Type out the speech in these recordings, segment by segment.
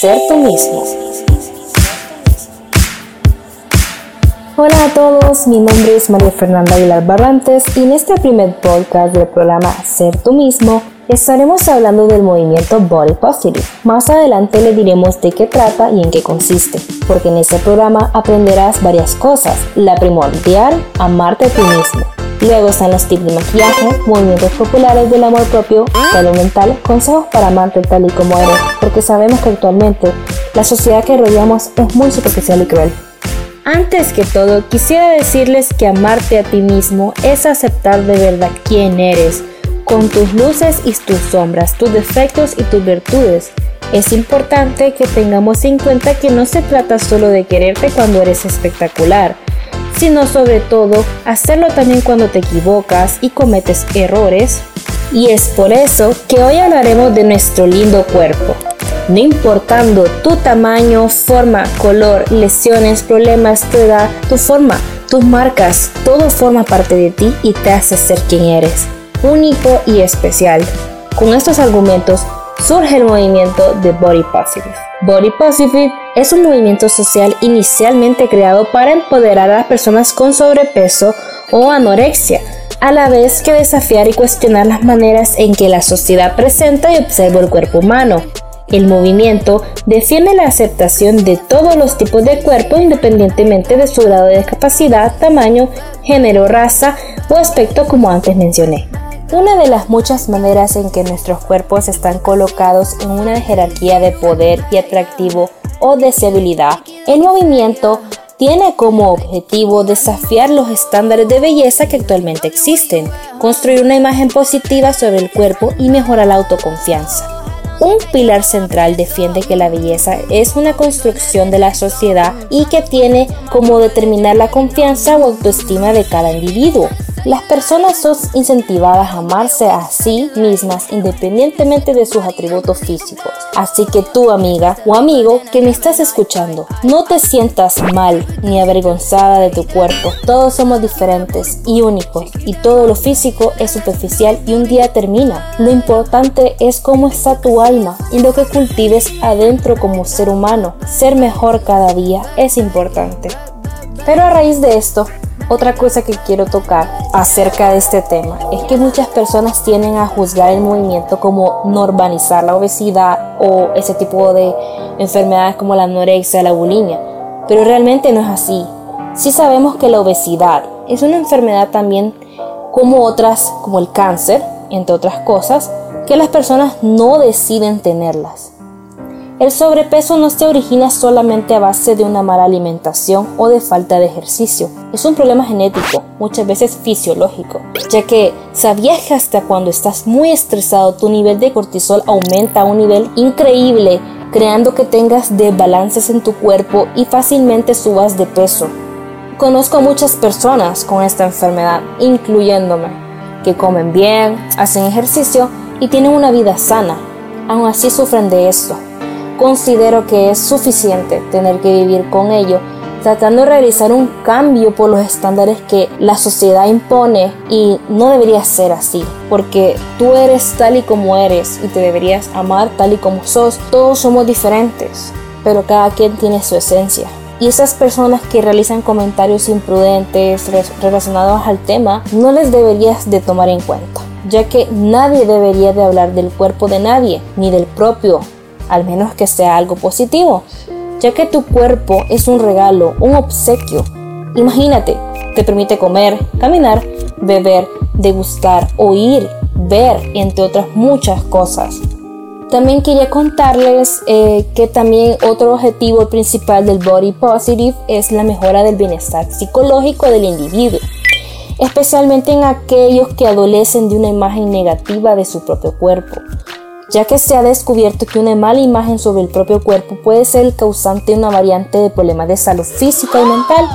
Ser tú mismo. Hola a todos, mi nombre es María Fernanda Aguilar Barrantes y en este primer podcast del programa Ser tú mismo estaremos hablando del movimiento Body Positive. Más adelante le diremos de qué trata y en qué consiste, porque en este programa aprenderás varias cosas. La primordial, amarte a ti mismo. Luego están los tips de maquillaje, movimientos populares del amor propio, salud mental, consejos para amarte tal y como eres, porque sabemos que actualmente la sociedad que rodeamos es muy superficial y cruel. Antes que todo, quisiera decirles que amarte a ti mismo es aceptar de verdad quién eres, con tus luces y tus sombras, tus defectos y tus virtudes. Es importante que tengamos en cuenta que no se trata solo de quererte cuando eres espectacular, sino sobre todo hacerlo también cuando te equivocas y cometes errores. Y es por eso que hoy hablaremos de nuestro lindo cuerpo. No importando tu tamaño, forma, color, lesiones, problemas, tu edad, tu forma, tus marcas, todo forma parte de ti y te hace ser quien eres único y especial. Con estos argumentos surge el movimiento de Body Positive. Body Positive es un movimiento social inicialmente creado para empoderar a las personas con sobrepeso o anorexia, a la vez que desafiar y cuestionar las maneras en que la sociedad presenta y observa el cuerpo humano. El movimiento defiende la aceptación de todos los tipos de cuerpo independientemente de su grado de discapacidad, tamaño, género, raza o aspecto como antes mencioné. Una de las muchas maneras en que nuestros cuerpos están colocados en una jerarquía de poder y atractivo o deseabilidad, el movimiento tiene como objetivo desafiar los estándares de belleza que actualmente existen, construir una imagen positiva sobre el cuerpo y mejorar la autoconfianza. Un pilar central defiende que la belleza es una construcción de la sociedad y que tiene como determinar la confianza o autoestima de cada individuo. Las personas son incentivadas a amarse a sí mismas independientemente de sus atributos físicos. Así que tú amiga o amigo que me estás escuchando, no te sientas mal ni avergonzada de tu cuerpo. Todos somos diferentes y únicos y todo lo físico es superficial y un día termina. Lo importante es cómo está tu alma y lo que cultives adentro como ser humano. Ser mejor cada día es importante. Pero a raíz de esto, otra cosa que quiero tocar acerca de este tema es que muchas personas tienden a juzgar el movimiento como normalizar la obesidad o ese tipo de enfermedades como la anorexia, la bulimia, pero realmente no es así. Sí sabemos que la obesidad es una enfermedad también como otras, como el cáncer, entre otras cosas, que las personas no deciden tenerlas. El sobrepeso no se origina solamente a base de una mala alimentación o de falta de ejercicio. Es un problema genético, muchas veces fisiológico, ya que sabías que hasta cuando estás muy estresado tu nivel de cortisol aumenta a un nivel increíble, creando que tengas desbalances en tu cuerpo y fácilmente subas de peso. Conozco a muchas personas con esta enfermedad, incluyéndome, que comen bien, hacen ejercicio y tienen una vida sana. Aún así sufren de esto considero que es suficiente tener que vivir con ello, tratando de realizar un cambio por los estándares que la sociedad impone y no debería ser así, porque tú eres tal y como eres y te deberías amar tal y como sos. Todos somos diferentes, pero cada quien tiene su esencia. Y esas personas que realizan comentarios imprudentes relacionados al tema, no les deberías de tomar en cuenta, ya que nadie debería de hablar del cuerpo de nadie, ni del propio, al menos que sea algo positivo, ya que tu cuerpo es un regalo, un obsequio. Imagínate, te permite comer, caminar, beber, degustar, oír, ver, entre otras muchas cosas. También quería contarles eh, que también otro objetivo principal del Body Positive es la mejora del bienestar psicológico del individuo, especialmente en aquellos que adolecen de una imagen negativa de su propio cuerpo ya que se ha descubierto que una mala imagen sobre el propio cuerpo puede ser el causante de una variante de problemas de salud física y mental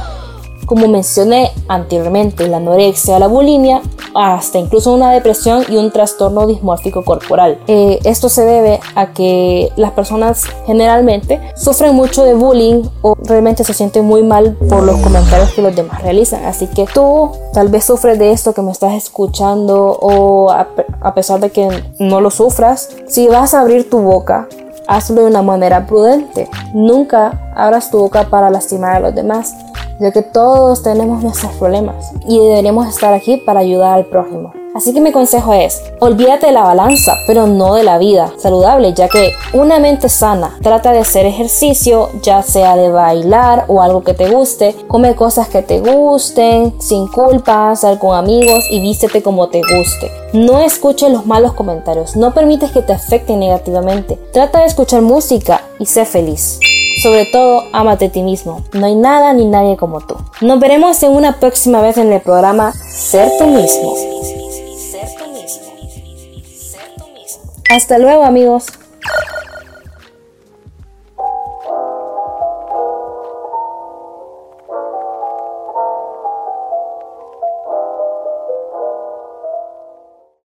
como mencioné anteriormente, la anorexia, la bulimia, hasta incluso una depresión y un trastorno dismórfico corporal. Eh, esto se debe a que las personas generalmente sufren mucho de bullying o realmente se sienten muy mal por los comentarios que los demás realizan. Así que tú tal vez sufres de esto que me estás escuchando o a pesar de que no lo sufras, si vas a abrir tu boca hazlo de una manera prudente. Nunca abras tu boca para lastimar a los demás, ya que todos tenemos nuestros problemas y deberíamos estar aquí para ayudar al prójimo. Así que mi consejo es, olvídate de la balanza, pero no de la vida saludable, ya que una mente sana trata de hacer ejercicio, ya sea de bailar o algo que te guste, come cosas que te gusten, sin culpa, sal con amigos y vístete como te guste. No escuches los malos comentarios, no permites que te afecten negativamente. Trata de escuchar música y sé feliz. Sobre todo, ámate a ti mismo. No hay nada ni nadie como tú. Nos veremos en una próxima vez en el programa Ser tú mismo. Hasta luego amigos.